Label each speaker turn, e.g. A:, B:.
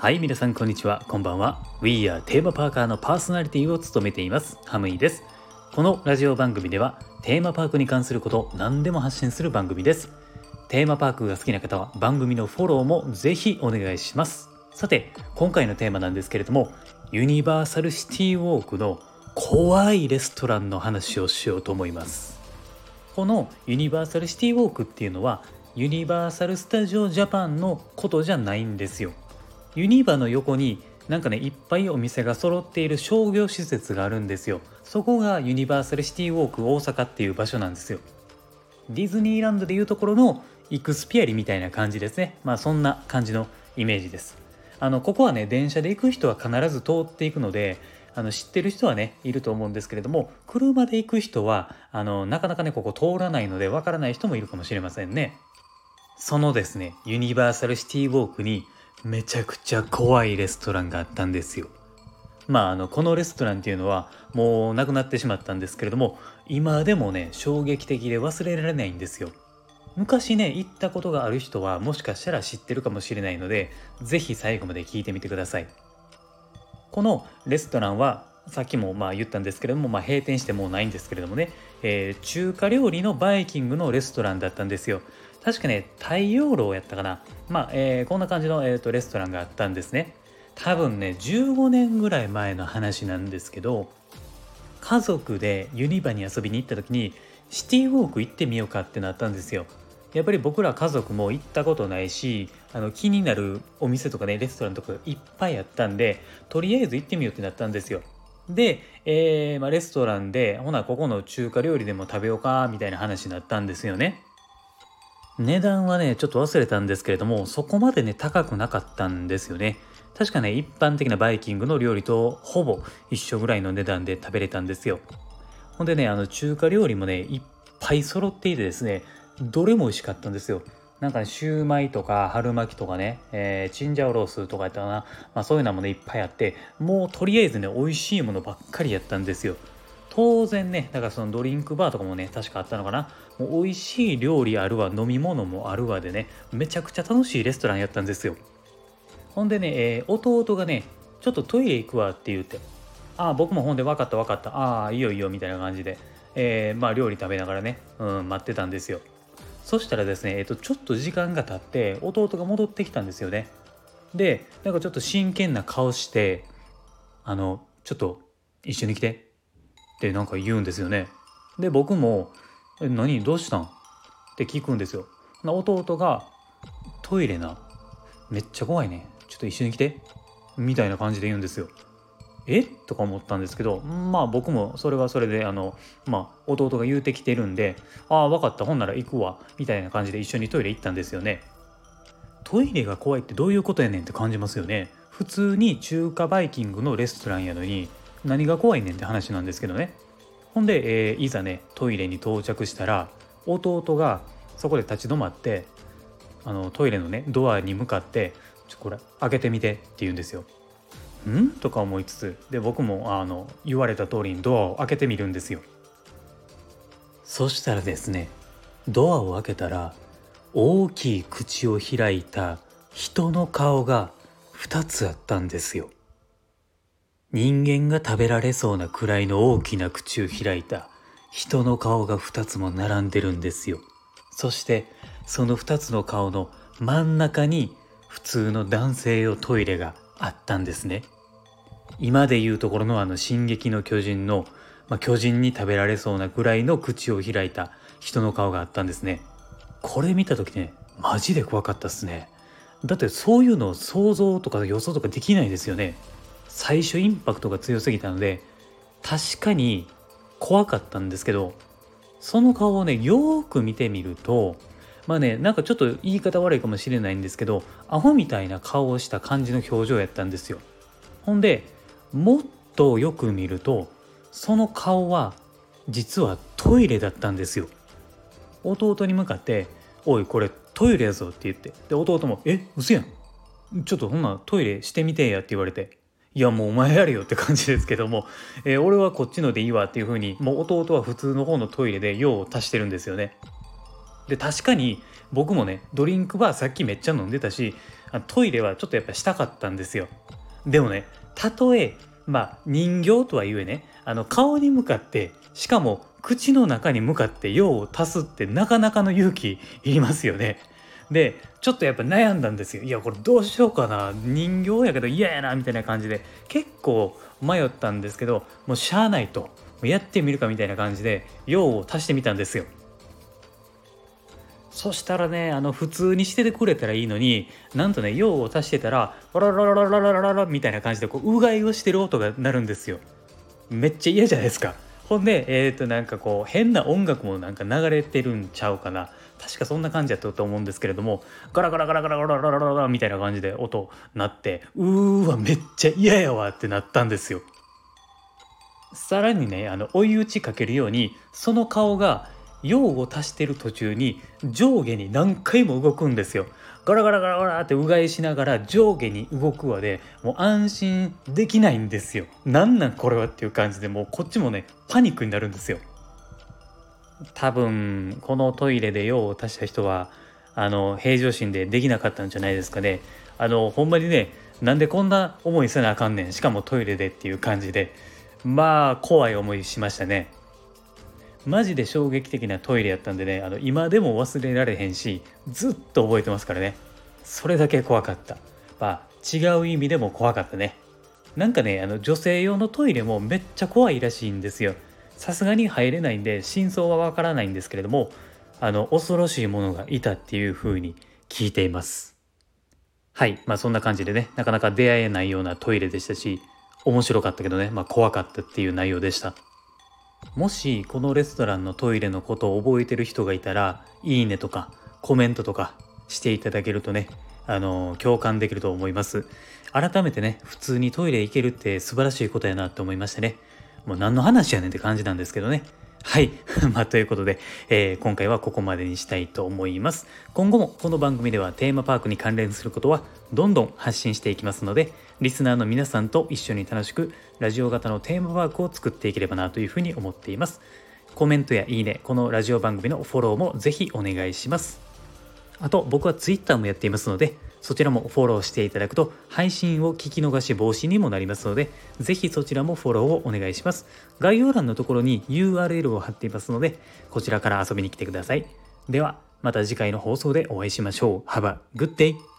A: はい皆さんこんにちは。こんばんは。We are テーマパーカーのパーソナリティを務めています。ハムイです。このラジオ番組ではテーマパークに関すること何でも発信する番組です。テーマパークが好きな方は番組のフォローもぜひお願いします。さて今回のテーマなんですけれどもユニバーサルシティウォークの怖いレストランの話をしようと思います。このユニバーサルシティウォークっていうのはユニバーサル・スタジオ・ジャパンのことじゃないんですよ。ユニバの横になんかねいっぱいお店が揃っている商業施設があるんですよ。そこがユニバーサルシティウォーク大阪っていう場所なんですよ。ディズニーランドでいうところのイクスピアリみたいな感じですね。まあそんな感じのイメージです。あのここはね電車で行く人は必ず通っていくのであの知ってる人はねいると思うんですけれども車で行く人はあのなかなかねここ通らないのでわからない人もいるかもしれませんね。そのですねユニバーサルシティウォークにめちゃくちゃ怖いレストランがあったんですよ。まあ、あのこのレストランっていうのはもうなくなってしまったんですけれども今でもね衝撃的で忘れられないんですよ。昔ね行ったことがある人はもしかしたら知ってるかもしれないので是非最後まで聞いてみてください。このレストランはさっきもまあ言ったんですけれども、まあ、閉店してもうないんですけれどもね、えー、中華料理のバイキングのレストランだったんですよ。確かね、太陽楼やったかな。まあ、えー、こんな感じの、えーと、レストランがあったんですね。多分ね、15年ぐらい前の話なんですけど、家族でユニバに遊びに行った時に、シティウォーク行ってみようかってなったんですよ。やっぱり僕ら家族も行ったことないしあの気になるお店とかねレストランとかいっぱいあったんでとりあえず行ってみようってなったんですよで、えーまあ、レストランでほなここの中華料理でも食べようかみたいな話になったんですよね値段はね、ちょっと忘れたんですけれども、そこまでね、高くなかったんですよね。確かね、一般的なバイキングの料理とほぼ一緒ぐらいの値段で食べれたんですよ。ほんでね、あの中華料理もね、いっぱい揃っていてですね、どれも美味しかったんですよ。なんかね、シューマイとか春巻きとかね、えー、チンジャオロースとかやったかな、まあそういうのもね、いっぱいあって、もうとりあえずね、美味しいものばっかりやったんですよ。当然ね、だからそのドリンクバーとかもね、確かあったのかな。もう美味しい料理あるわ、飲み物もあるわでね、めちゃくちゃ楽しいレストランやったんですよ。ほんでね、えー、弟がね、ちょっとトイレ行くわって言って、ああ、僕もほんで分かった分かった、ああ、いいよいいよみたいな感じで、えー、まあ料理食べながらね、うん、待ってたんですよ。そしたらですね、えっ、ー、と、ちょっと時間が経って、弟が戻ってきたんですよね。で、なんかちょっと真剣な顔して、あの、ちょっと一緒に来てってなんか言うんですよね。で僕も「え何？どうしたん?」って聞くんですよ。弟が「トイレなめっちゃ怖いねちょっと一緒に来て」みたいな感じで言うんですよ。え？とか思ったんですけどまあ僕もそれはそれであのまあ弟が言うてきてるんで「ああ分かったほんなら行くわ」みたいな感じで一緒にトイレ行ったんですよね。トイレが怖いってどういうことやねんって感じますよね。普通に中華バイキングのレストランやのに何が怖いねんって話なんですけどねほんで、えー、いざねトイレに到着したら弟がそこで立ち止まってあのトイレのねドアに向かって「ちょこれ開けてみて」って言うんですよ。ん？とか思いつつで僕もあの言われた通りにドアを開けてみるんですよ。そしたらですねドアを開けたら大きい口を開いた人の顔が2つあったんですよ。人間が食べられそうなくらいの大きな口を開いた人の顔が2つも並んでるんですよ。そしてその2つの顔の真ん中に普通の男性用トイレがあったんですね。今で言うところのあの「進撃の巨人の」まあ、巨人に食べられそうなくらいの口を開いた人の顔があったんですね。これ見た時ねマジで怖かったっすね。だってそういうの想像とか予想とかできないですよね。最初インパクトが強すぎたので確かに怖かったんですけどその顔をねよーく見てみるとまあねなんかちょっと言い方悪いかもしれないんですけどアホみたいな顔をした感じの表情やったんですよ。ほんでもっとよく見るとその顔は実はトイレだったんですよ。弟に向かって「おいこれトイレやぞ」って言って。で弟も「え嘘やん。ちょっとほんなトイレしてみてや」って言われて。いやもうお前やれよって感じですけども、えー、俺はこっちのでいいわっていう風にもう弟は普通の方のトイレで用を足してるんですよね。で確かに僕もねドリンクバーさっきめっちゃ飲んでたしトイレはちょっとやっぱしたかったんですよでもねたとえまあ人形とはいえねあの顔に向かってしかも口の中に向かって用を足すってなかなかの勇気いりますよね。でちょっとやっぱ悩んだんですよ。いやこれどうしようかな。人形やけど嫌やなみたいな感じで。結構迷ったんですけどもうしゃあないと。やってみるかみたいな感じで用を足してみたんですよ。そしたらねあの普通にしててくれたらいいのになんとね用を足してたらラララララララララみたいな感じでこううがいをしてる音が鳴るんですよめっちゃ嫌じゃないですかほんでえっ、ー、となんかこう変な音楽もなんか流れてるんちゃうかな。確かそんな感じやったと思うんですけれどもガラガラガラガラガラガラガラみたいな感じで音鳴ってうーわめっちゃ嫌やわってなったんですよさらにねあの追い打ちかけるようにその顔が用を足してる途中に上下に何回も動くんですよ。ガラガラガラガラってうがいしながら上下に動くわでもう安心できないんですよ。なんなんこれはっていう感じでもうこっちもねパニックになるんですよ。多分このトイレで用を足した人はあの平常心でできなかったんじゃないですかね。あのほんまにねなんでこんな思いせなあかんねん。しかもトイレでっていう感じで。まあ怖い思いしましたね。マジで衝撃的なトイレやったんでねあの今でも忘れられへんしずっと覚えてますからね。それだけ怖かった。まあ違う意味でも怖かったね。なんかねあの女性用のトイレもめっちゃ怖いらしいんですよ。さすがに入れないんで真相はわからないんですけれどもあの恐ろしいものがいたっていう風に聞いています。はい。まあそんな感じでねなかなか出会えないようなトイレでしたし面白かったけどねまあ怖かったっていう内容でした。もしこのレストランのトイレのことを覚えてる人がいたらいいねとかコメントとかしていただけるとねあの共感できると思います改めてね普通にトイレ行けるって素晴らしいことやなと思いましてねもう何の話やねんって感じなんですけどねはい。まあ、ということで、えー、今回はここまでにしたいと思います。今後もこの番組ではテーマパークに関連することはどんどん発信していきますので、リスナーの皆さんと一緒に楽しくラジオ型のテーマパークを作っていければなというふうに思っています。コメントやいいね、このラジオ番組のフォローもぜひお願いします。あと、僕は Twitter もやっていますので、そちらもフォローしていただくと配信を聞き逃し防止にもなりますので、ぜひそちらもフォローをお願いします。概要欄のところに URL を貼っていますので、こちらから遊びに来てください。では、また次回の放送でお会いしましょう。Have a good day!